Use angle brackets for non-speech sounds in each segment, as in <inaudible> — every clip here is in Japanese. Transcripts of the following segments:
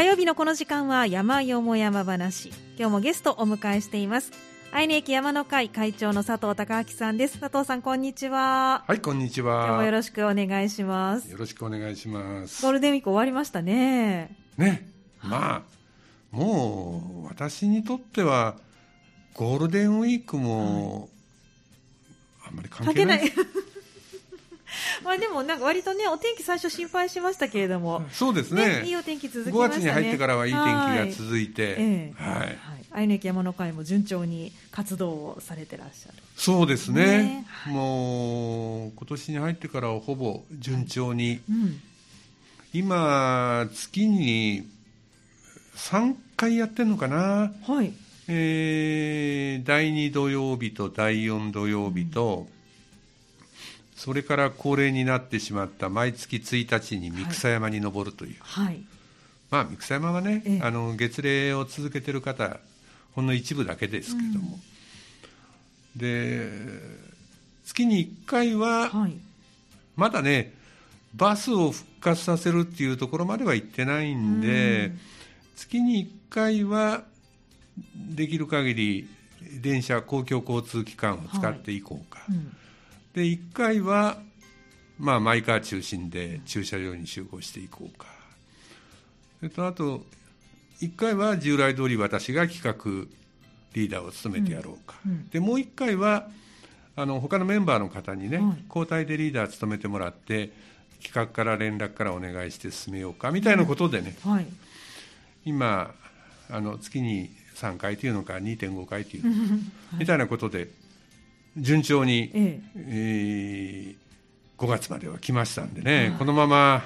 火曜日のこの時間は山よも山話。今日もゲストをお迎えしています。愛媛駅山の会会長の佐藤孝明さんです。佐藤さんこんにちは。はいこんにち今日もよはろしくお願いします。よろしくお願いします。ゴールデンウィーク終わりましたね。ね。まあもう私にとってはゴールデンウィークも、あんまり関係ない <laughs> まあでもなんか割とねお天気最初心配しましたけれども。そうですね。いいお天気続き5ましたね。月に入ってからはいい天気が続い。てええはい、愛媛駅山の会も順調に活動をされてらっしゃる。そうですね。ねはい。もう今年に入ってからはほぼ順調に、うん。今月に3回やってるのかな。はい。えー第2土曜日と第4土曜日と、それから恒例になってしまった毎月1日に三草山に登るという、はい。まあ三草山はね、ええ。あの月齢を続けてる方ほんの一部だけですけども、で月に1回ははい。まだねバスを復活させるっていうところまでは行ってないんで、うん。月に1回はできる限り電車公共交通機関を使っていこうか、うんで1回は、まあ、マイカー中心で駐車場に集合していこうか。それとあと1回は従来通り私が企画リーダーを務めてやろうか、うんうん。でもう1回はあの他のメンバーの方にね、はい。交代でリーダー務めてもらって企画から連絡からお願いして進めようかみたいなことでね、はい。今あの月に3回というのか2.5回というみたいなことで順調に、ええ。ー5月までは来ましたんでね、はい。このまま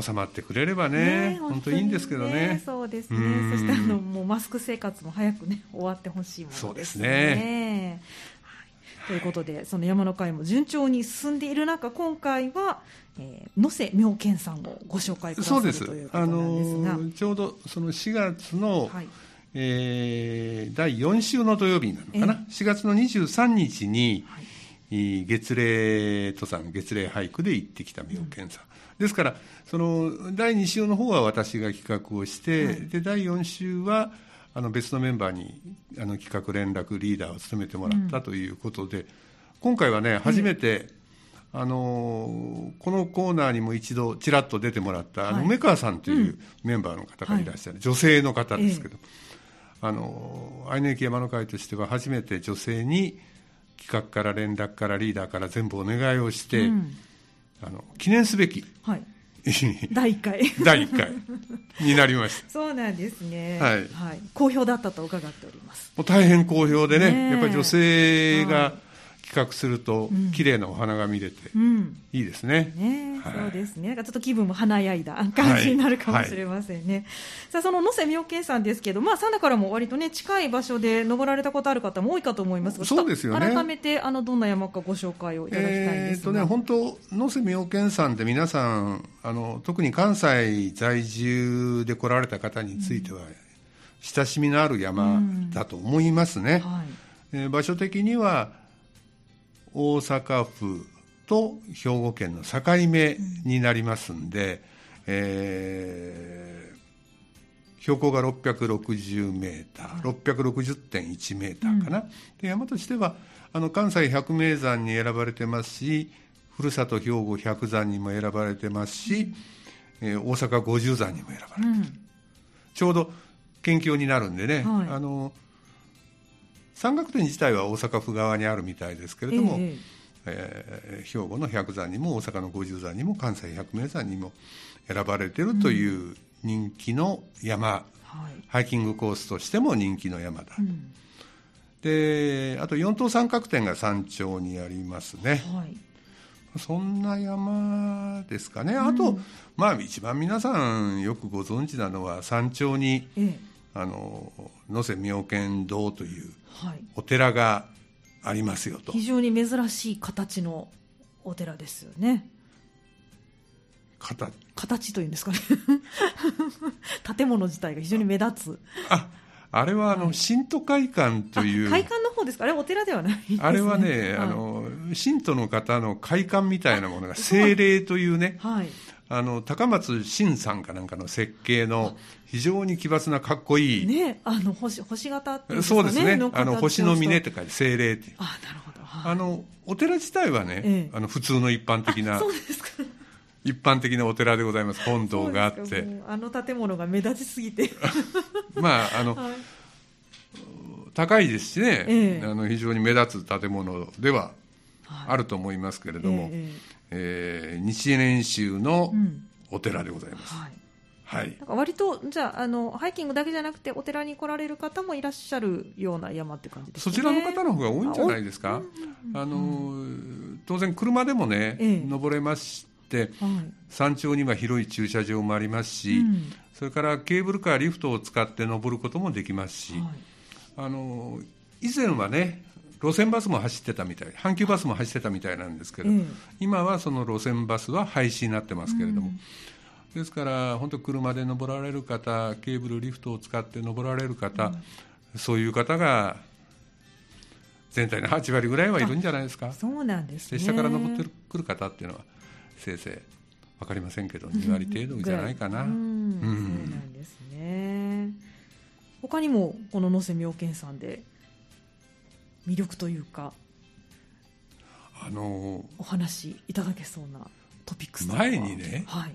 収まってくれればねね本当いいんですけどね。そうですね。うん。そしてあのもうマスク生活も早くね <laughs> 終わってほしいものですね。そうですね。はい、ということでその山の会も順調に進んでいる中今回は、えー、野瀬妙見さんをご紹介くださるそうですということあなんですが、のーちょうどその4月の、はいえー第4週の土曜日なのかな、え4月の23日に、はい。えー月齢登山月齢俳句で行ってきた妙見さん、ですからその第2週の方は私が企画をして、はい。で第4週はあの別のメンバーにあの企画連絡リーダーを務めてもらったということで、今回はね初めて、あのーこのコーナーにも一度ちらっと出てもらった、あのはい。梅川さんというメンバーの方がいらっしゃる、女性の方ですけど、あの愛媛駅山の会としては初めて女性に企画から連絡からリーダーから全部お願いをして、うん。あの記念すべきはい、第1回。第1回。になりました。<laughs> そうなんですね、はい。好評だったと伺っております。もう大変好評でねねえ。やっぱり女性はが企画するとうん綺麗なお花が見れてうんいいですね、ね、はいそうですね。なんかちょっと気分も華やいだ感じになるかもしれませんね。さあ、その野瀬妙見さんですけど、まあ、三田からも割とね、近い場所で登られたことある方も多いかと思いますが、そうですよね改めて、あの、どんな山かご紹介をいただきたいんですが。えーとね、本当、野瀬妙見さんって皆さんあの、特に関西在住で来られた方については、親しみのある山だと思いますね。はい。えー場所的には大阪府と兵庫県の境目になりますんで、えー標高が660メーター、660.1メーターかな、で山としてはあの関西百名山に選ばれてますしふるさと兵庫百山にも選ばれてますし、えー大阪五十山にも選ばれてる。うん。ちょうど県境になるんでね、はい。あの山岳点自体は大阪府側にあるみたいですけれども、ええ。ー兵庫の百山にも大阪の五十山にも関西百名山にも選ばれてるという人気の山、えはい。ハイキングコースとしても人気の山だ、うん。であと四等三角点が山頂にありますね。はい。そんな山ですかね。あと、まあ一番皆さんよくご存知なのは山頂にええあの野瀬妙見堂というはい。お寺がありますよと非常に珍しい形のお寺ですよね。形形というんですかね。<laughs> 建物自体が非常に目立つ。ああれはあの、神都会館というあ会館の方ですか？あれお寺ではないね。あれはね、いあの神道の方の会館みたいなものが精霊というねはい。あの高松新さんかなんかの設計の非常に奇抜なかっこいい、ね、あの星星型っていうんですかそうですね。のあの星の峰って書いて精霊っていう。あなるほど、はい。あのお寺自体はね、ええ。あの普通の一般的なそうですか。一般的なお寺でございます。本堂があって。あの建物が目立ちすぎて。<laughs> まああの、はい。高いですしね、ええ。あの非常に目立つ建物でははい。あると思いますけれども、ええー日蓮宗のうん。お寺でございます、はい。はい。なんか割とじゃああのハイキングだけじゃなくてお寺に来られる方もいらっしゃるような山って感じですかね。そちらの方の方が多いんじゃないですか。あ多いうんあの当然車でもね、ええ。登れましてはい。山頂には広い駐車場もありますし、うん。それからケーブルカーリフトを使って登ることもできますし、はい。あの以前はね路線バスも走ってたみたい阪急バスも走ってたみたいなんですけど、ええ今はその路線バスは廃止になってますけれども、うん。ですから本当車で登られる方ケーブルリフトを使って登られる方、そういう方が全体の8割ぐらいはいるんじゃないですか。そうなんですね。で下から登ってくる方っていうのはせいぜい分かりませんけど2割程度じゃないかな、うん。うん。そうなんですね。他にもこの能勢妙見さんで魅力というかあのお話いただけそうなトピックス前にねはい。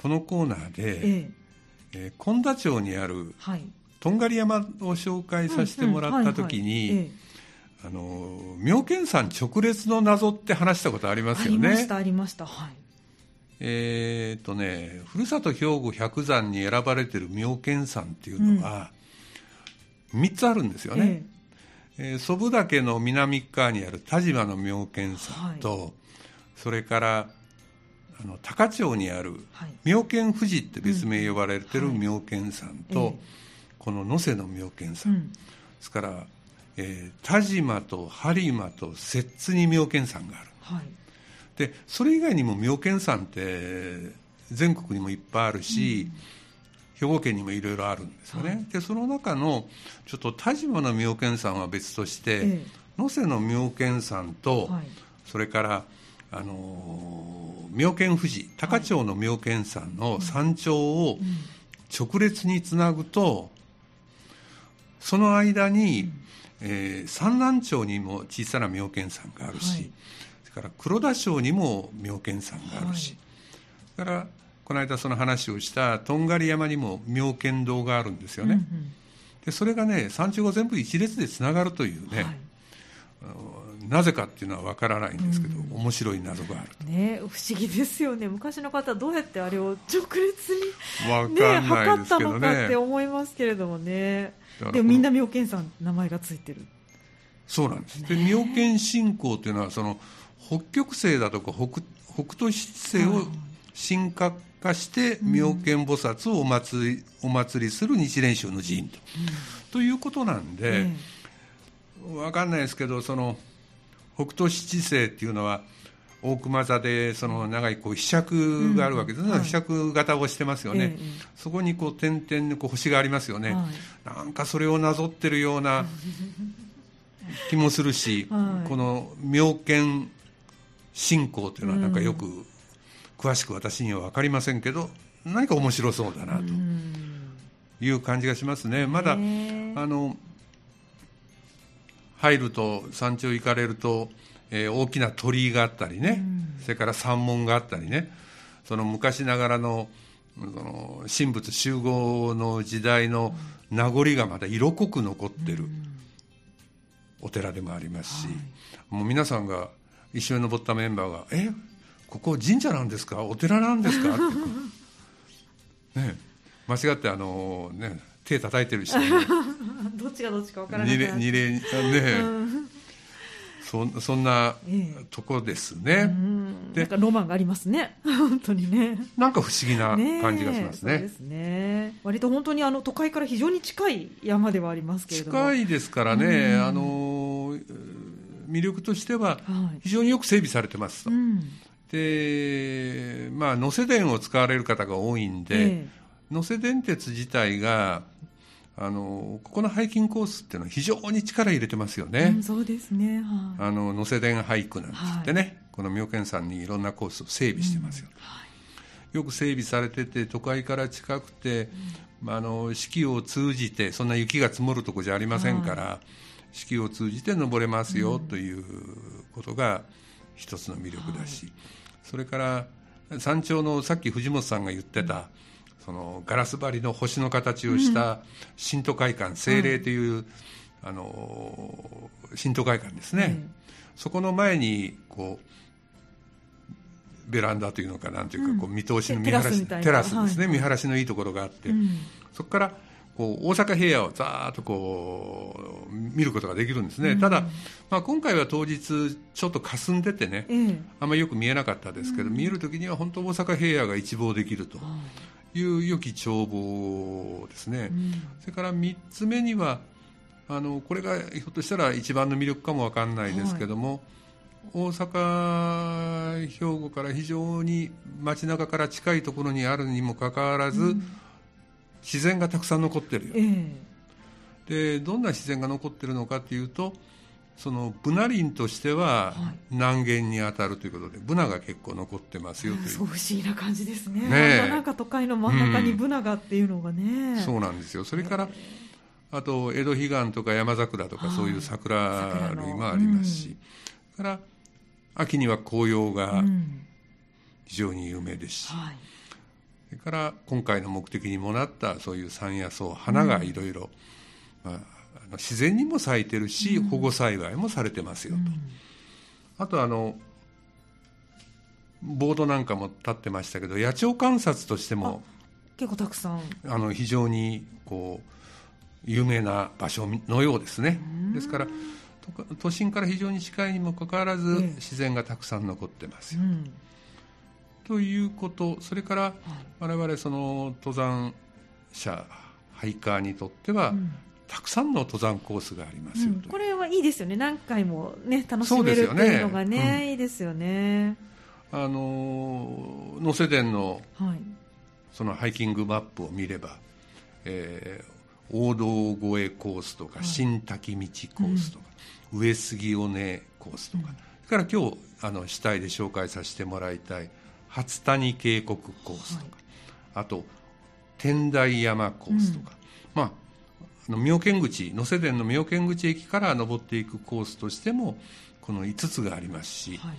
このコーナーで、ええ。えー本田町にあるはい。とんがり山を紹介させてもらった時にえあの妙見山直列の謎って話したことありえますよね。ありましたありましたはい。えーっとねふるさと兵庫百山に選ばれてる妙見山っていうのは、3つあるんですよね、えー祖父岳の南側にある田島の妙見山と、それからあの高町にあるはい。妙見富士って別名呼ばれてる妙見山と、ええ。この能勢の妙見う山、でんすから、えー田島と播磨と摂津に妙見山がある。はい。でそれ以外にも妙見山って全国にもいっぱいあるし、兵庫県にもいろいろあるんですよね、はい。でその中のちょっと田島の妙見山は別として、ええ。能勢の妙見山と、はい。それからあのー妙見富士高町の妙見山の山頂をうん。直列につなぐとその間に、えー三南町にも小さな妙見山があるし、はい。それから黒田町にも妙見山があるし、それからこの間その話をしたとんがり山にも妙見堂があるんですよね、うんでそれがね山頂が全部一列でつながるというね、うんはいなぜかっていうのは分からないんですけど、面白い謎があるね、不思議ですよね。昔の方どうやってあれを直列に、分ね、か測ったのかってね思いますけれどもね。でもみんな妙見さん名前がついてる。そうなんです。で妙見信仰というのはその北極星だとか北北斗七星を神格化して妙見菩薩をお祭りお祭りする日蓮宗の寺院と,、ということなんで、え分かんないですけどその北斗七星っていうのは大熊座でその長いこう被釈があるわけですね、うん。はい。型をしてますよね、ええそこにこう点々にこう星がありますよね、はい。なんかそれをなぞってるような気もするし、はい。この妙見信仰というのはなんかよく詳しく私には分かりませんけど何か面白そうだなとうん。いう感じがしますね。まだねあの入ると山頂行かれると、えー大きな鳥居があったりね、それから山門があったりね。その昔ながらのその神仏集合の時代の名残がまだ色濃く残ってるお寺でもありますし、もう皆さんが一緒に登ったメンバーが「え？ここ神社なんですか？お寺なんですか?」ってね間違ってあのね手叩いてる人。も <laughs> どっちがどっちか分からない二礼二礼ね、そんそんなええ。とこですね、うん。でなんかロマンがありますね。<laughs> 本当にね。なんか不思議な感じがしますね。そうですね。割と本当にあの都会から非常に近い山ではありますけれども。近いですからね、うん。あの魅力としてははい。非常によく整備されてますと、うんでまあ能勢電を使われる方が多いんで、え能勢電鉄自体があのここのハイキングコースっていうのは非常に力入れてますよえね、うんそうですね。はい。あの能勢電ハイクなんつってね、この妙見山にいろんなコースを整備してますよ、はい。よく整備されてて都会から近くて、まあ、あの四季を通じてそんな雪が積もるとこじゃありませんから、四季を通じて登れますよということが一つの魅力だし、それから山頂のさっき藤本さんが言ってた、そのガラス張りの星の形をした新都会館精霊という、あの新都会館ですね、そこの前にこうベランダというのかなんというか、こう見通しの見晴らしテラスですね、はい見晴らしのいいところがあって、うん。そこからこう大阪平野をざーっとこう見ることができるんですね、ただ、まあ、今回は当日ちょっと霞んでてね、ええ。あんまりよく見えなかったですけど、見えるときには本当大阪平野が一望できるという良き眺望ですね、それから3つ目にはあのこれがひょっとしたら一番の魅力かもわかんないですけども、大阪兵庫から非常に街中から近いところにあるにもかかわらず、自然がたくさん残ってるよ。ええ。でどんな自然が残ってるのかというとそのブナ林としては南限に当たるということで、ブナが結構残ってますよという、そう不思議な感じですね。ねえ。なんか都会の真ん中にブナがっていうのがね、そうなんですよ。それから、あと江戸彼岸とか山桜とかはい。そういう桜類もありますし、それから秋には紅葉がうん。非常に有名ですし、はいそれから今回の目的にもなったそういう山野草花がいろいろ自然にも咲いてるし、保護栽培もされてますよと、あとあのボードなんかも立ってましたけど野鳥観察としても結構たくさん。あの非常にこう有名な場所のようですね。ですから都都心から非常に近いにもかかわらず、ええ。自然がたくさん残ってますよ、うんということそれから我々その登山者ハイカーにとっては、うん。たくさんの登山コースがありますよ、うん。これはいいですよね。何回もね楽しめるっていうのがねいいですよね。あの能勢殿のはい。そのハイキングマップを見れば、えー大道越えコースとか、新滝道コースとか、上杉尾根コースとか、それから今日あの主体で紹介させてもらいたい初谷渓谷コースとか、あと天台山コースとか、まああの妙見口能勢殿の妙見口駅から登っていくコースとしてもこの5つがありますし、はい。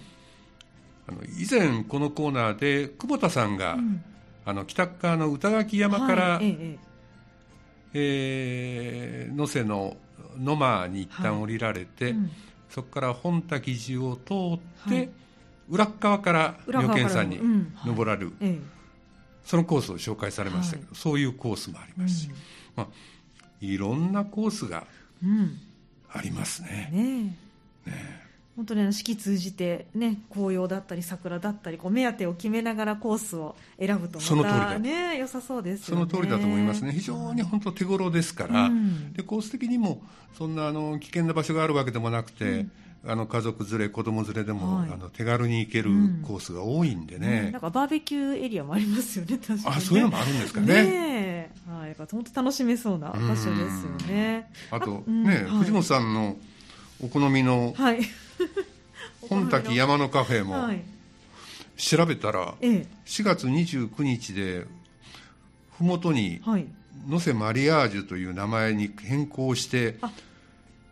あの以前このコーナーで久保田さんが、あの北側の歌垣山から、はいええええ。ー能勢の野間に一旦降りられて、えうん。そこから本滝寺を通って、はい裏側から妙裏側から見山に登られる、えそのコースを紹介されましたけど、そういうコースもありますし、まあ、いろんなコースがありますね。ねえ。本当にあの四季通じて、ね、紅葉だったり桜だったりこう目当てを決めながらコースを選ぶとその通りだまた、ね、良さそうですその通りだと思いますね、非常に本当手頃ですから、うん。でコース的にもそんなあの危険な場所があるわけでもなくて、あの家族連れ、子供連れでも、はいあの手軽に行けるコースが多いんでね、ねなんかバーベキューエリアもありますよね、確かに、ね。あそういうのもあるんですかねはい、本当楽しめそうな場所ですよね。あと、うんね、はい藤本さんのお好みのはい。<laughs> 本滝山のカフェもはい。調べたら、ええ。4月29日で、ふもとにはい。能勢マリアージュという名前に変更して、あ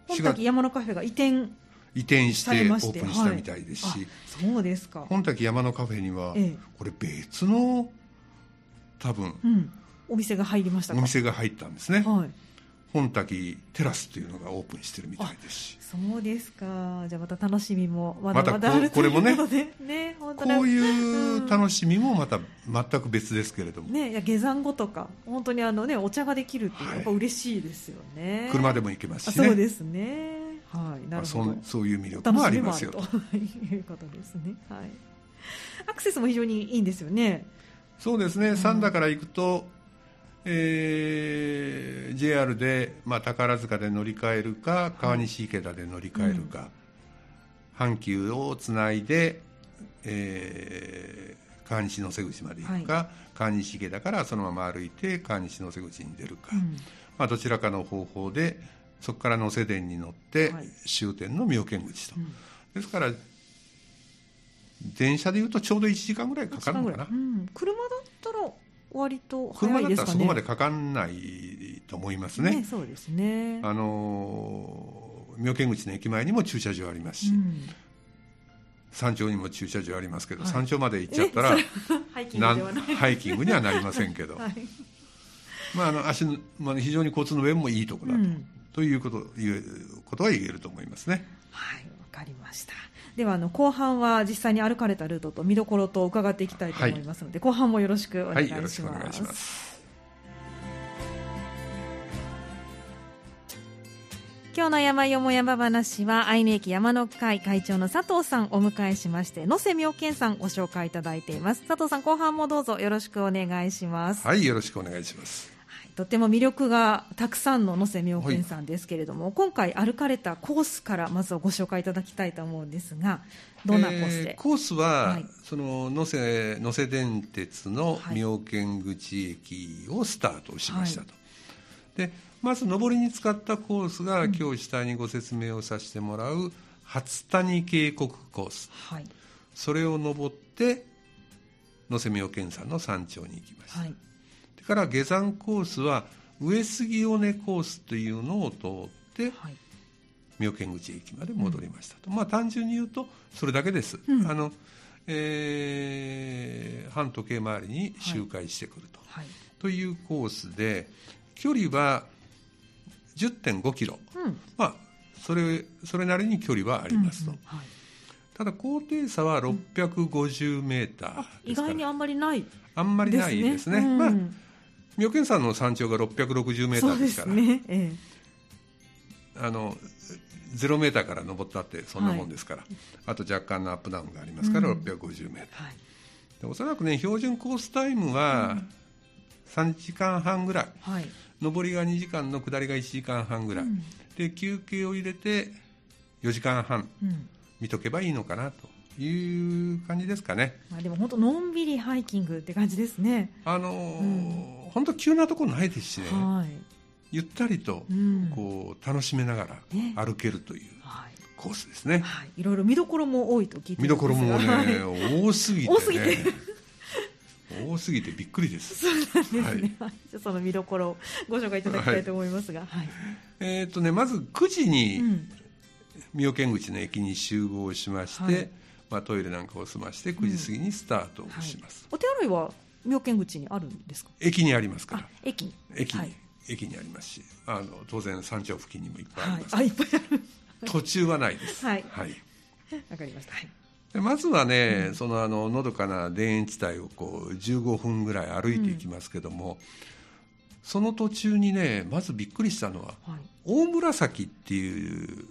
本4月滝山のカフェが移転移転してオープンしたみたいですし、はいあそうですか。本滝山のカフェには、ええこれ別の多分うん。お店が入りましたか？お店が入ったんですね、はい。本滝テラスっていうのがオープンしてるみたいですしそうですか。じゃあまた楽しみもまだまだあるこれもねということでね、こういう楽しみもまた全く別ですけれども、ね、いや下山後とか本当にあのねお茶ができるってはいやっぱ嬉しいですよね。車でも行けますしねあそうですね。はい、なまあ、るほど。そん。そういう魅お力もありますよと。<laughs> いうことですね。はい。アクセスも非常にいいんですよね。そうですね、三田から行くと、えー JR で、まあ、宝塚で乗り換えるか川西池田で乗り換えるか、阪急をつないで、えー川西能勢口まで行くか、川西池田からそのまま歩いて川西能勢口に出るか、うん。まあ、どちらかの方法でそこから能勢電に乗ってはい。終点の妙見口と、うん。ですから電車でいうとちょうど1時間ぐらいかかるのかな、うん、車だったら割と早いですか、ね、車だったらそこまでかかんないと思いますね、ねそうですね。あの妙見口の駅前にも駐車場ありますし、うん。山頂にも駐車場ありますけど、はい、山頂まで行っちゃったらハイキングにはなりませんけど、<laughs> はい、まあ、あの足の、まあ、非常に交通の便もいいところだと。うん、というこということは言えると思いますね。はいわかりました。ではあの後半は実際に歩かれたルートと見どころと伺っていきたいと思いますので、はい、後半もよろしくお願いします。はい、よろしくお願いします。今日の山よも山話は愛媛駅山の会会長の佐藤さんをお迎えしまして野瀬妙見さんご紹介いただいています。佐藤さん後半もどうぞよろしくお願いします。はいよろしくお願いしますとても魅力がたくさんの野瀬妙見さんですけれども、はい、今回歩かれたコースからまずはご紹介いただきたいと思うんですがどんなコースで、えー、コースは、はい、その野瀬野瀬電鉄の妙見口駅をスタートしましたと、はい、でまず上りに使ったコースが、うん、今日下にご説明をさせてもらう初谷渓谷コース、はい、それを登って野瀬妙見山の山頂に行きました、はい、それから下山コースは上杉尾根コースというのを通って、はい、妙見口駅まで戻りましたと、うん、まあ単純に言うとそれだけです、うん、あのえー、半時計回りに周回してくると、はい、というコースで距離は10.5キロ、うん、まあそれそれなりに距離はありますと、うんうんはい、ただ高低差は650メーター、意外にあんまりないあんまりないですね、まあ妙見山の山頂が660メーターですから、ね。ええ、あの0メーターから登ったってそんなもんですから、はい、あと若干のアップダウンがありますから、650メーター、はい、でおそらくね標準コースタイムは3時間半ぐらい、はい。上りが2時間の下りが1時間半ぐらい、うん、で休憩を入れて4時間半見とけばいいのかなという感じですかね、まあ、でも本当のんびりハイキングって感じですね。あのーうん、本当急なところないですしね、はい、ゆったりとこう楽しめながら歩けるという、コースですね、はい、いろいろ見どころも多いと聞いて見どころもね、はい、多すぎて、ね、多すぎて。多すぎてびっくりです。そうなんですね。はい、その見どころをご紹介いただきたいと思いますが、はい。はい、えっ、ー、とねまず9時に妙見口の駅に集合しまして、はい、まあトイレなんかを済まして9時過ぎにスタートをします。お手洗いは妙見口にあるんですか？駅にありますから。駅に。駅に、駅にありますし、あの当然山頂付近にもいっぱいあります。あいっぱいある。途中はないです。はい。はい。わかりました。はい。まずはね、うん、そのあののどかな田園地帯をこう15分ぐらい歩いていきますけども、うん、その途中にねまずびっくりしたのは、はい、大紫っていう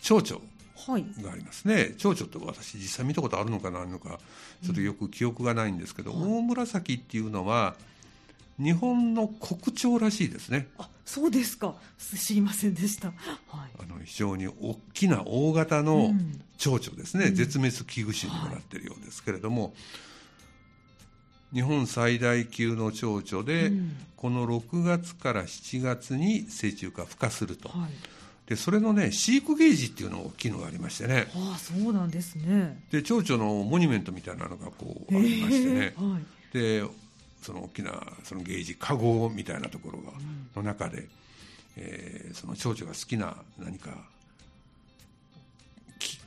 蝶々がありますね、はい、蝶々って私実際見たことあるのかないのかちょっとよく記憶がないんですけど、うん、大紫っていうのは日本の国鳥らしいですね。あそうですか。知りませんでした、はい、あの非常に大きな大型の蝶々ですね、うん、絶滅危惧種にもなっているようですけれども、はい、日本最大級の蝶々で、うん、この6月から7月に成虫が孵化すると。はいでそれのね飼育ゲージっていうのが大きいのがありましてね。ああそうなんですね。で蝶々のモニュメントみたいなのがこうありましてね、はい、でその大きなそのゲージカゴみたいなところが、の中で、えー、その蝶々が好きな何か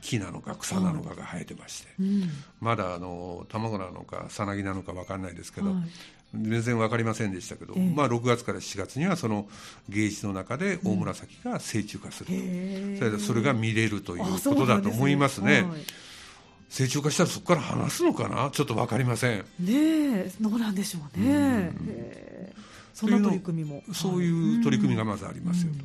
木なのか草なのかが生えてまして、うん、まだあの卵なのかさなぎなのか分かんないですけど、はい、全然分かりませんでしたけど、えー、まあ、6月から7月にはそのゲージの中で大紫が成虫化すると、うん、それそれが見れるということだと思いますね。成長化したらそこから話すのかな？ちょっと分かりません。ねえ。どうなんでしょうね、そんな取り組みも。そういう取り組みがまずありますよと、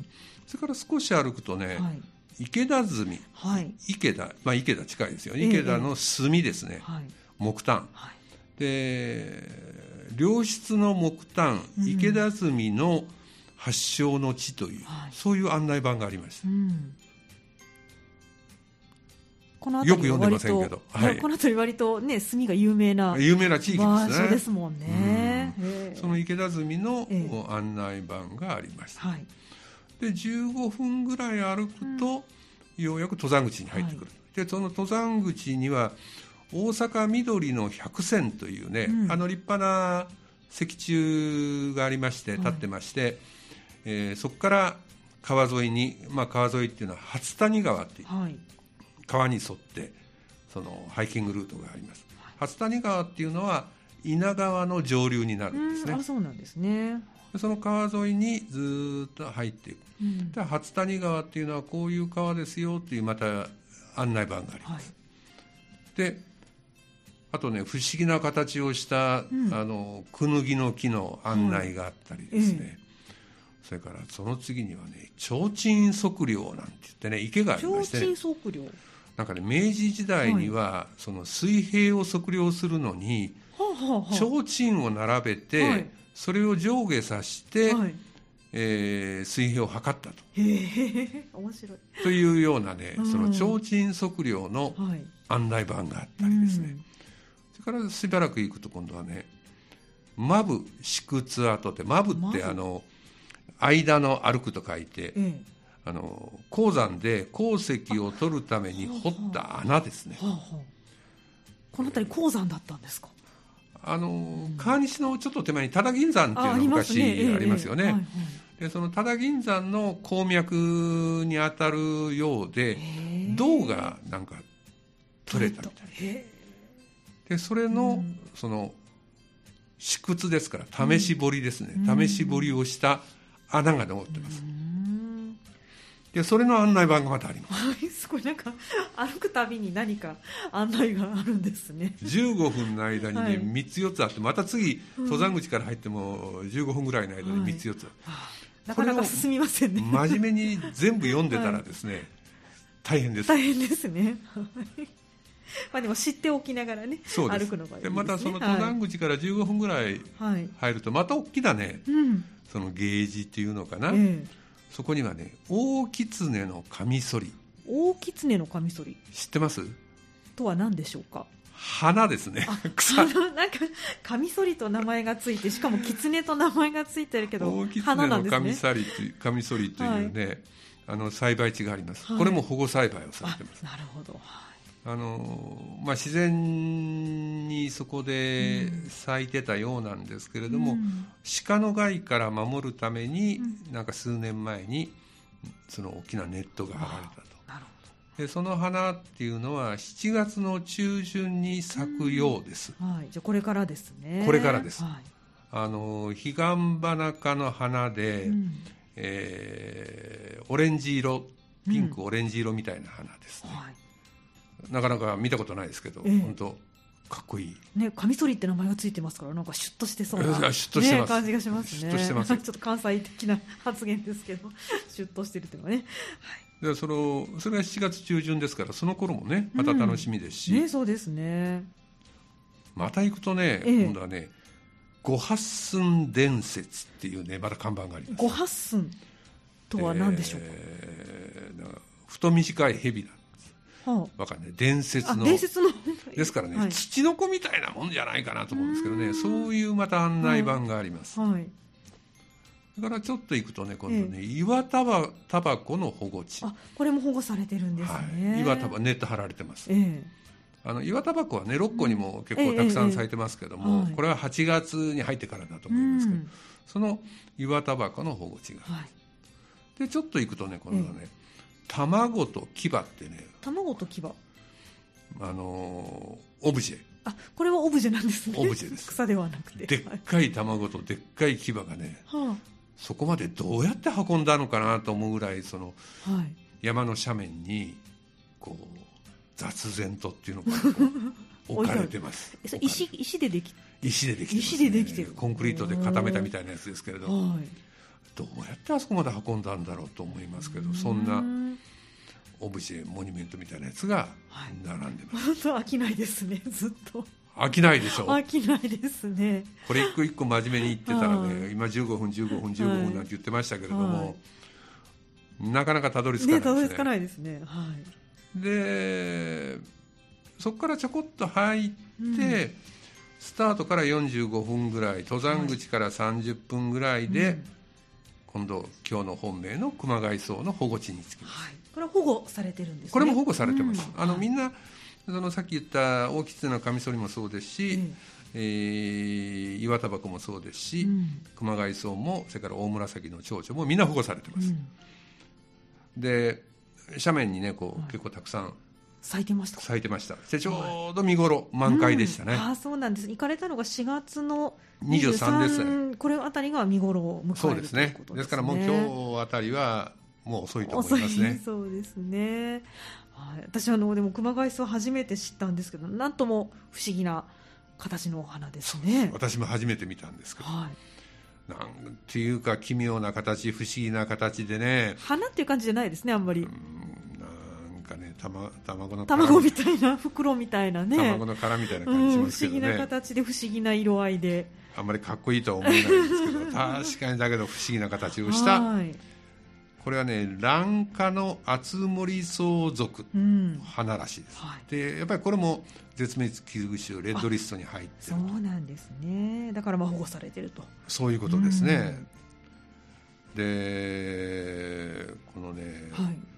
それから少し歩くとね、はい、池田炭、はい、池田、まあ、池田近いですよ。ね、池田の炭ですね、はい、木炭、はい、で良質の木炭、池田炭の発祥の地という、そういう案内板がありました、うん。このよく読んでませんけど、はい、この辺り割とね炭が有名な有名な地域ですね。ですもんね、うん、その池田炭の案内板がありました、はい、で15分ぐらい歩くと、うん、ようやく登山口に入ってくる、はい、でその登山口には大阪緑の百選というね、うん。あの立派な石柱がありまして立ってまして、えーそこから川沿いに、まあ、川沿いっていうのは初谷川っていうはい。川に沿ってそのハイキングルートがあります。初谷川っていうのは稲川の上流になるんですね。うそうなんですね、でその川沿いにずーっと入っていく。うん。で初谷川っていうのはこういう川ですよっていうまた案内板があります、であとね不思議な形をした、うん。あのクヌギの木の案内があったりですね、えそれからその次にはね提灯測量なんて言ってね池がありましてね。測量。なんかね明治時代には、その水平を測量するのにはあ、はあはあ、提灯を並べて、はい。それを上下さして、はい、えー水平を測ったと。へえ面白い。というようなね、うん。その提灯測量のはい。案内板があったりですね、それからしばらく行くと今度はね「マブ試掘跡」って「マブ」ってあの間の歩くと書いてうんえ。あの鉱山で鉱石を取るために掘った穴ですね。えはあはあ、この辺り鉱山だったんですか？あの川西のちょっと手前に多田銀山っていうのが昔ありますよね、でその多田銀山の鉱脈に当たるようで銅がなんか取れたみたいへでそれの、うん。その試掘ですから試し掘りですね、うん。試し掘りをした穴が残ってます。でそれの案内板がまたあります。はいすごい。なんか歩くたびに何か案内があるんですね。15分の間にね、はい。3つ4つあってまた次うん。登山口から入っても15分ぐらいの間に3つ4つ、はあなかなか進みませんね。真面目に全部読んでたらですね、大変です。大変ですね。はい <laughs> まあでも知っておきながらねそうです。歩くのがいいです、ね、でまたその登山口から15分ぐらいはい、はい入るとまた大きなねうん。そのゲージっていうのかな、ええ。そこにはね大狐のカミソリ。大狐のカミソリ。知ってます？とは何でしょうか？花ですね。あ <laughs> 草。なんかカミソリと名前がついてしかも狐と名前がついてるけど大狐のカミサリというカミソリというね、あの栽培地があります、はい。これも保護栽培をされあてます。なるほど。はいあのまあ、自然にそこで咲いてたようなんですけれども、うん。鹿の害から守るために、うなんか数年前にその大きなネットが張られたと。でその花っていうのは7月の中旬に咲くようです、ほどはい。じゃあこれからですね。これからです。はい。あの彼岸花科の花で、うん。えーオレンジ色ピンク、オレンジ色みたいな花ですね、はいなかなか見たことないですけど、ええ。本当かっこいい。ね、カミソリって名前がついてますからなんかシュッとしてそうな、<laughs> シュッとしてます。ね、感じがしますね。す。<laughs> ちょっと関西的な発言ですけど <laughs> シュッとしてるっていうのはね。でそのそれが7月中旬ですからその頃もねまた楽しみですし、ねそうですね。また行くとね、ええ。今度はね五八寸伝説っていうねまた看板があります。五八寸とは何でしょうか、えー太短い蛇わかんない。伝あ、説の。あ伝説の。<laughs> ですからね、はい。土の子みたいなもんじゃないかなと思うんですけどねそういうまた案内板があります、はい。だからちょっと行くとね今度ね、岩タバタバコの保護地、あこれも保護されてるんですね、はい、岩タバネット張られてます。えあの岩タバコはね六個にも結構たくさん咲いてますけども、ええええこれは8月に入ってからだとえ思いますけど、うん。その岩タバコの保護地が。はい。でちょっと行くとね今度はね、卵と牙ってね卵と牙。あのーオブジェ。あこれはオブジェなんですね。オブジェです。草ではなくて。でっかい卵とでっかい牙がねはそこまでどうやって運んだのかなと思うぐらいそのあはい。山の斜面にこう雑然とっていうのかなこう <laughs> 置かれてます。石石ででき石でできてます、石でできてる。コンクリートで固めたみたいなやつですけれど。はいどうやってあそこまで運んだんだろうと思いますけどそんうなんオブジェモニュメントみたいなやつがはい。並んでます、本当飽きないですねずっと。飽きないでしょ飽きないですね。これ一個一個真面目に言ってたらね、はい。今15分15分15はい。分なんて言ってましたけれども、はい。なかなかたどり着かないですね。ねたどり着かないですね。はい。でそこからちょこっと入って、うん。スタートから45分ぐらい登山口から30分ぐらいで、うん今度今日の本命の熊谷荘の保護地に着きます。はい。これは保護されてるんですね。これも保護されてます、うん。あのみんなそのさっき言った大狐のカミソリもそうですし、えー、岩タバコもそうですし、うん、熊谷草もそれから大紫の蝶々もみんな保護されてます、うん、で斜面にねこう、はい、結構たくさん咲いてました咲いてました。でちょうど見頃、満開でしたね、うん、あそうなんです。行かれたのが4月の23です。ねこれあたりが見頃を迎えるそうですね。ですからもう今日あたりはもう遅いと思いますね。<laughs> そうですね、はい、私あのでも熊谷草初めて知ったんですけどなんとも不思議な形のお花ですね。<laughs> 私も初めて見たんですけど、はい、なんていうか奇妙な形不思議な形でね。花っていう感じじゃないですねあんまりかね卵卵の卵みたいな袋みたいなね。卵の殻みたいな感じしますけどね、不思議な形で不思議な色合いで。あんまりかっこいいとは思えないんですけど <laughs> 確かにだけど不思議な形をした。これはね蘭花の厚森草属花らしいです、うん。はい、でやっぱりこれも絶滅危惧種レッドリストに入ってそうなんですね。だからまあ保護されてると。そういうことですね、うん、でこのね、はい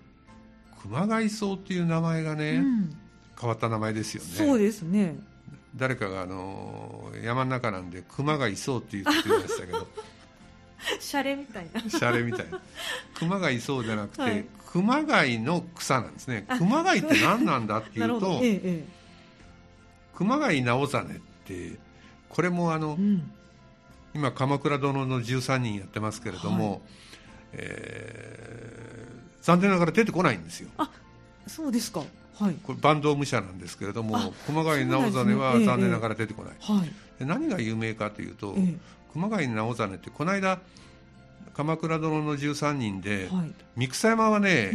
熊谷草っていう名前がね、うん、変わった名前ですよね。そうですね。誰かがあの山の中なんで熊谷草って言ってましたけど。<laughs> シャレみたいな。シャレみたいな。熊谷草じゃなくて、はい、熊谷の草なんですね。熊谷って何なんだっていうと、<laughs> ええ、熊谷直実ってこれもあの、うん、今「鎌倉殿の13人」やってますけれども、はい、えー残念ながら出てこないんですよ。あそうですか。はい。これ坂東武者なんですけれども熊谷直実は残念ながら出てこない、はい、で何が有名かというと、え熊谷直実ってこの間鎌倉殿の13人で、はい、三草山はね、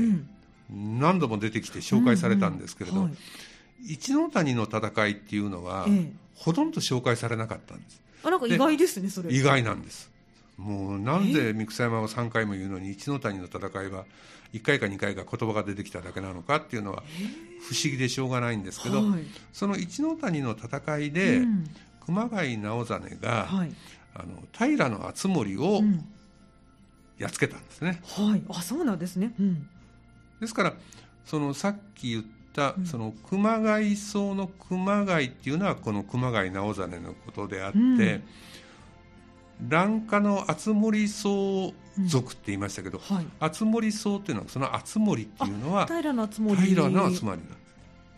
うん、何度も出てきて紹介されたんですけれど、うんうんはい、一ノ谷の戦いっていうのは、え、ほとんど紹介されなかったんです。あなんか意外ですねそれ。意外なんですもうなんで三草山を3回も言うのに一ノ谷の戦いは1回か2回か言葉が出てきただけなのかっていうのは不思議でしょうがないんですけど、はい、その一ノ谷の戦いで、うん、熊谷直実が、はい、あの平敦盛をやっつけたんですね。はい、あそうなんですね、うん、ですからそのさっき言ったその熊谷草の熊谷っていうのはこの熊谷直実のことであって、うん蘭花の厚森草族って言いましたけど、うんはい、厚森草っていうのはその厚森っていうのは平の厚森平の厚森なんで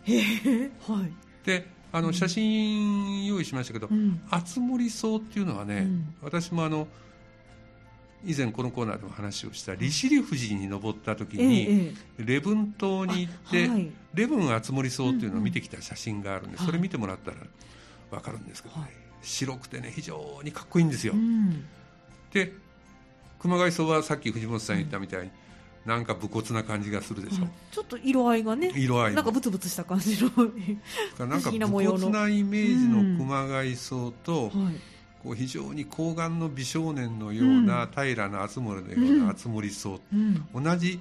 す。へえはい。であの写真用意しましたけど、うん、厚森草っていうのはね、うん、私もあの以前このコーナーでも話をした利尻富士に登った時に、礼文島に行って、はい、礼文厚森草っていうのを見てきた写真があるんで、それ見てもらったら分かるんですけど。ね、はい白くてね非常にかっこいいんですよ、うん、で熊谷草はさっき藤本さん言ったみたいに、うん、なんか武骨な感じがするでしょ、うん、ちょっと色合いがね色合いなんかブツブツした感じの。なんか武骨なイメージの熊谷草と、はい。こう非常に高顔の美少年のような、平の厚森のような厚森草、うん、同じ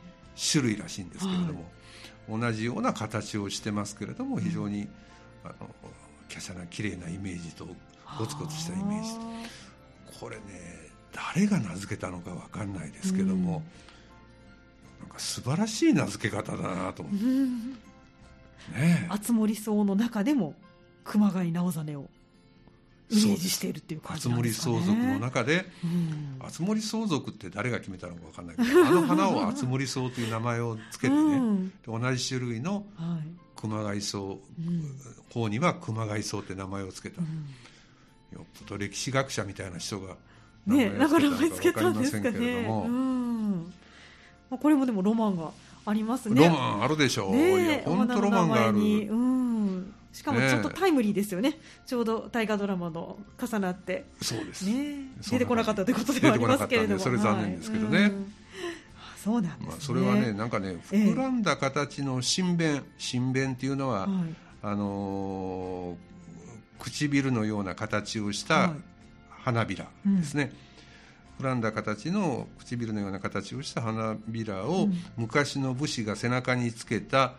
種類らしいんですけれども、はい、同じような形をしてますけれども非常に、あの華奢な綺麗なイメージとゴツゴツしたイメージ。これね誰が名付けたのか分かんないですけども、うん、なんか素晴らしい名付け方だなと思って、うん、ね厚森荘の中でも熊谷直実をイメージしているっていう感じなんですか、ね、厚森相続の中で、うん、厚森相続って誰が決めたのか分かんないけどあの花を厚森草という名前をつけてね、うん、同じ種類の熊谷草、うん、方には熊谷草って名前をつけた、よっぽど歴史学者みたいな人がねなかなかつけたんですかね、うん、これもでもロマンがありますね。ロマンあるでしょう、ね、本当ロマンがある、うん、しかもちょっとタイムリーですよね、ね、ちょうど大河ドラマの重なって。そうです、ね、出てこなかったということではありますけれども。それ残念ですけどね、はいそうなんね、まあ、それはねなんかね膨らんだ形の新弁新弁っていうのは、はい、あのー唇のような形をした花びらですね、膨らんだ形の唇のような形をした花びらを、昔の武士が背中につけた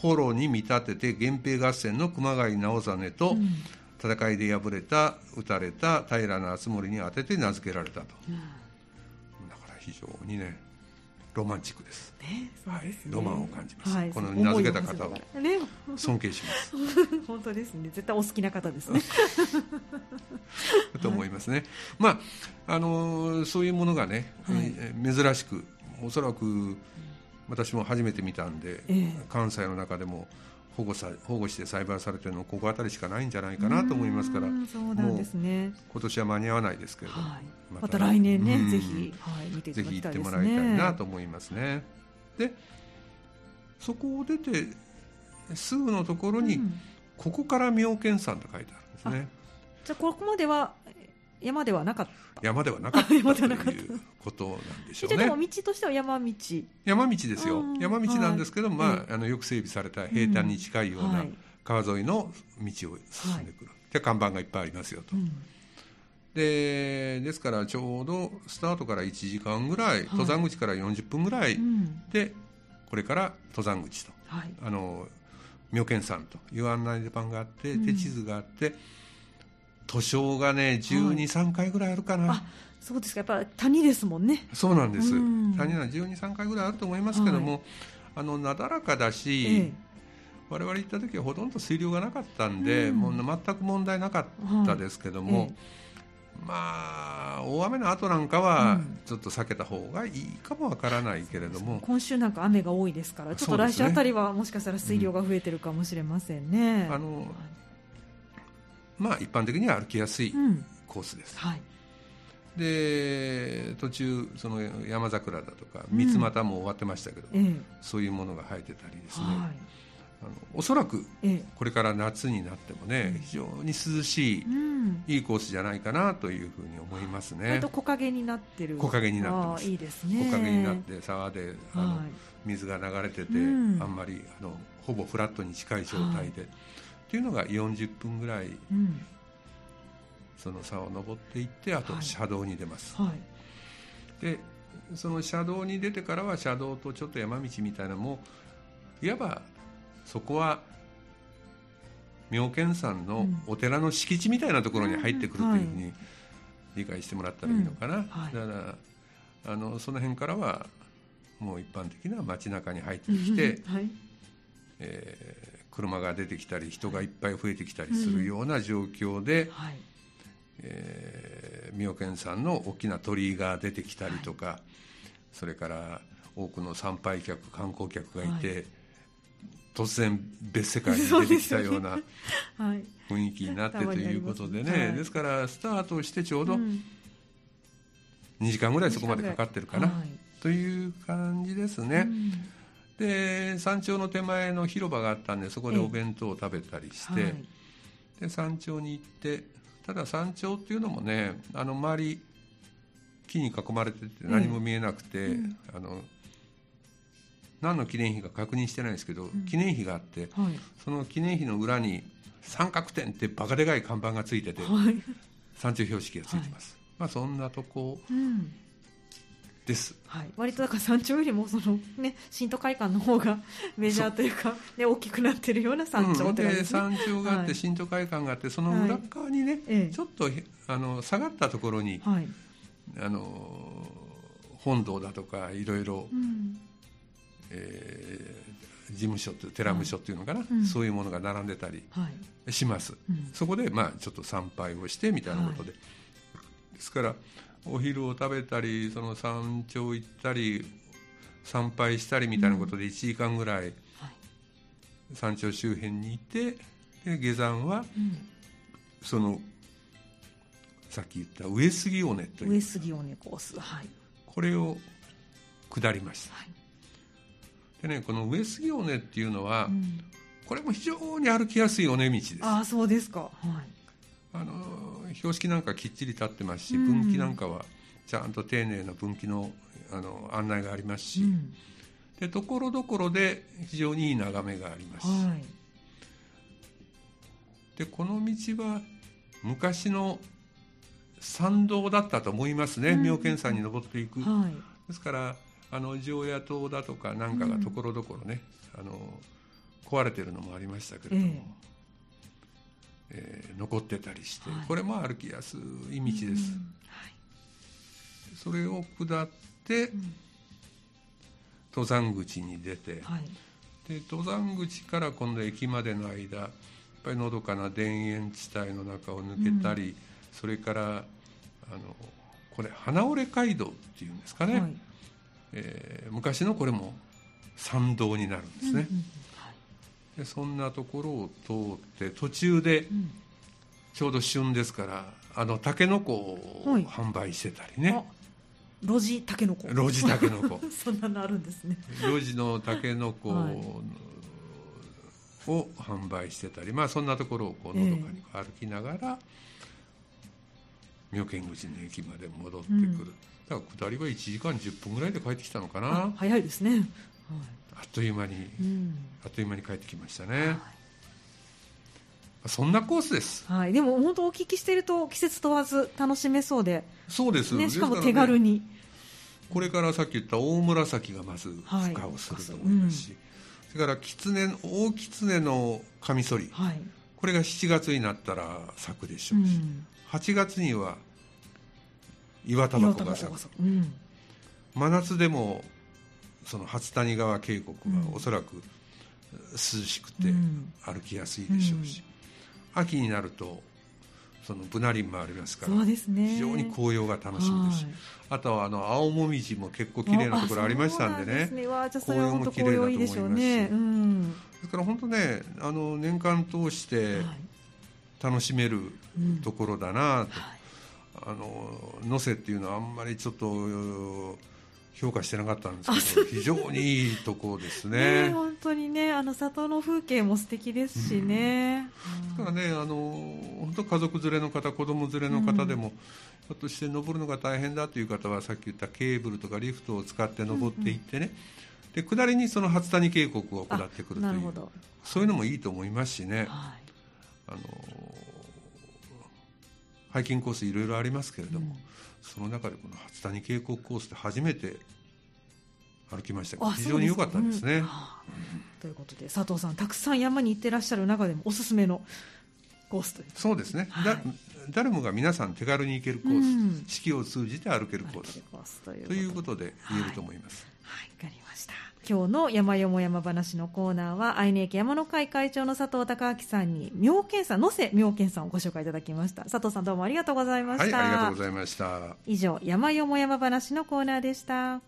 幌に見立てて源平合戦の熊谷直実と戦いで敗れた撃たれた平敦盛に当てて名付けられたと、うん、だから非常にねロマンチックです。ねはい。ロマンを感じます。はい。この名付けた方を尊敬します。<laughs> 本当ですね。絶対お好きな方ですね。<laughs> と思いますね、まああのーそういうものがね、珍しくおそらく私も初めて見たんで、ええ。関西の中でも保護さ保護して栽培されてるのここあたりしかないんじゃないかなと思いますからうんそうなんですね。今年は間に合わないですけれども、はい。また来年ねうん。ぜひはい見ていたぜひ行ってだきたいですね。もらいたいなと思いますね。でそこを出てすぐのところに、うん。ここから妙見山と書いてあるんですね。じゃあここまでは山ではなかった。山ではなかったという <laughs> ことなんでしょうね。も道としては山道。山道ですよ、うん。山道なんですけど、はい。まあ、あのよく整備された平坦に近いようはない。川沿いの道を進んでくる、で看板がいっぱいありますよと、うん。でですからちょうどスタートから1時間ぐらい、登山口から40分ぐらいうん。でこれから登山口とはい。あの妙見山という案内板があって、うん。で地図があって図書がね12、はい。3回ぐらいあるかな。あそうですか。やっぱ谷ですもんね。そうなんです、うん。谷は12、3回ぐらいあると思いますけども、あのなだらかだし、え我々行った時はほとんど水量がなかったんで、うん。もう全く問題なかったですけども、まあ大雨の後なんかはうん。ちょっと避けた方がいいかもわからないけれども、今週なんか雨が多いですからちょっと来週あたりはもしかしたら水量が増えてるかもしれませんね、あのまあ一般的には歩きやすいうん。コースです。はい。で途中その山桜だとかうん。三つ股も終わってましたけど、ええ。そういうものが生えてたりですね、はい。あのおそらくええ。これから夏になってもね、非常に涼しい、うん。いいコースじゃないかなというふうに思いますね。割と。木陰になってる。木陰になってます。いいですね。木陰になって沢であの、はい。水が流れてて、うん。あんまりあのほぼフラットに近い状態で、っていうのが40分ぐらいうん。その沢を登っていってあとはい。車道に出ます、はい。でその車道に出てからは車道とちょっと山道みたいなのもいわばそこは妙見山のお寺の敷地みたいなところに入ってくるというふうに理解してもらったらいいのかな、うん。はい。だからあのその辺からはもう一般的な街中に入ってきて、はい。えー車が出てきたり人がいっぱい増えてきたりするような状況で、はい。えー妙見山の大きな鳥居が出てきたりとか、それから多くの参拝客観光客がいて、は突然別世界に出てきたような <laughs> はい。雰囲気になってということでね、はい。ですからスタートしてちょうどうん。2時間ぐらいそこまでかかってるかな、はい。という感じですね、で山頂の手前の広場があったんでそこでお弁当を食べたりして、はい。で山頂に行ってただ山頂っていうのもねあの周り木に囲まれてて何も見えなくて、うんあの何の記念碑か確認してないんですけど、記念碑があってはい。その記念碑の裏に三角点ってバカでかい看板がついててはい。山頂標識がついてます、まあそんなとこうんです。はい、割とだから山頂よりもその、ね、新都会館の方が <laughs> メジャーというか、ね、大きくなってるような山頂うんでって感じで山頂があってはい。新都会館があってその裏側にね、ええ。ちょっとあの下がったところに、はい。あの本堂だとかいろいろうん。えー事務所っていう寺務所っていうのかな、うん。そういうものが並んでたりはい。します、うん。そこでまあちょっと参拝をしてみたいなことで、ですからお昼を食べたりその山頂行ったり参拝したりみたいなことで1時間ぐらいはい。山頂周辺にいてで下山はうん。そのさっき言った上杉尾根という。上杉尾根コースはい。これを下りました。はい。でねこの上杉尾根っていうのは、うん。これも非常に歩きやすい尾根道です。ああそうですか。はい。あの標識なんかきっちり立ってますし、うん。分岐なんかはちゃんと丁寧な分岐のあの案内がありますし、うん。でところどころで非常にいい眺めがあります、はい。でこの道は昔の参道だったと思いますね、うん。妙見山に登っていく、はい。ですからあの常夜灯だとかなんかがところどころね、あの壊れてるのもありましたけれども、えー残ってたりして、はい。これも歩きやすい道です、うんはい。それを下って、うん。登山口に出て、はい。で登山口から今度駅までの間やっぱりのどかな田園地帯の中を抜けたり、それからあのこれ花折街道っていうんですかね、はい。えー昔のこれも参道になるんですね、うんうんはいでそんなところを通って途中でうん。ちょうど旬ですからあのタケノコをはい。販売してたりね、あ路地タケノコ。路地タケノコ。<laughs> そんなのあるんですね。路地のタケノコはい。を販売してたり、まあそんなところをこうのどかに歩きながら、妙見口の駅まで戻ってくる、うん。だから下りは1時間10分ぐらいで帰ってきたのかな。あ早いですね、はいあっという間にうん。あっという間に帰ってきましたね、そんなコースです。はい、でも本当お聞きしていると季節問わず楽しめそうで、そうです、ね、しかも手軽に、これからさっき言った大紫がまずはい。孵化をすると思いますし、それから狐大狐のカミソリ。はい。これが7月になったら咲くでしうょうし、ん、8月には岩タバコが咲く。うん。真夏でもその初谷川渓谷うん。はおそらく涼しくてうん。歩きやすいでしょうし、秋になるとそのブナ林もありますからそうですね。非常に紅葉が楽しみです。し、はい。あとはあの青もみじも結構綺麗なところありましたんでね。んすわあじゃあそれは本当紅葉も紅葉いいでしょうね。綺麗だとうん。ですから本当ねあの年間通してはい。楽しめるうんところだなと、はい。あの能勢っていうのはあんまりちょっと評価してなかったんですけど非常にいいところですね。ね本当にねあの里の風景も素敵ですしね。だからねあの本当家族連れの方子供連れの方でも、ひょっとして登るのが大変だという方はさっき言ったケーブルとかリフトを使って登っていってね、で下りにその初谷渓谷を下ってくるという。そういうのもいいと思いますしね、はい。あのハイキングコースいろいろありますけれども、うんその中でこの初谷渓谷コースで初めて歩きましたけどあ非常に良かったですね。ということで佐藤さんたくさん山に行ってらっしゃる中でもおすすめのコースというそうですね、はい。だ誰もが皆さん手軽に行けるコース、うん。四季を通じて歩けるコース。ということで。言えると思います。はい、わかりました。今日の山よも山話のコーナーは、愛媛駅山の会会長の佐藤孝明さんに、妙見さん、野瀬妙見さんをご紹介いただきました。佐藤さんどうもありがとうございまはい、した。ありがとうございました。以上、山よも山話のコーナーでした。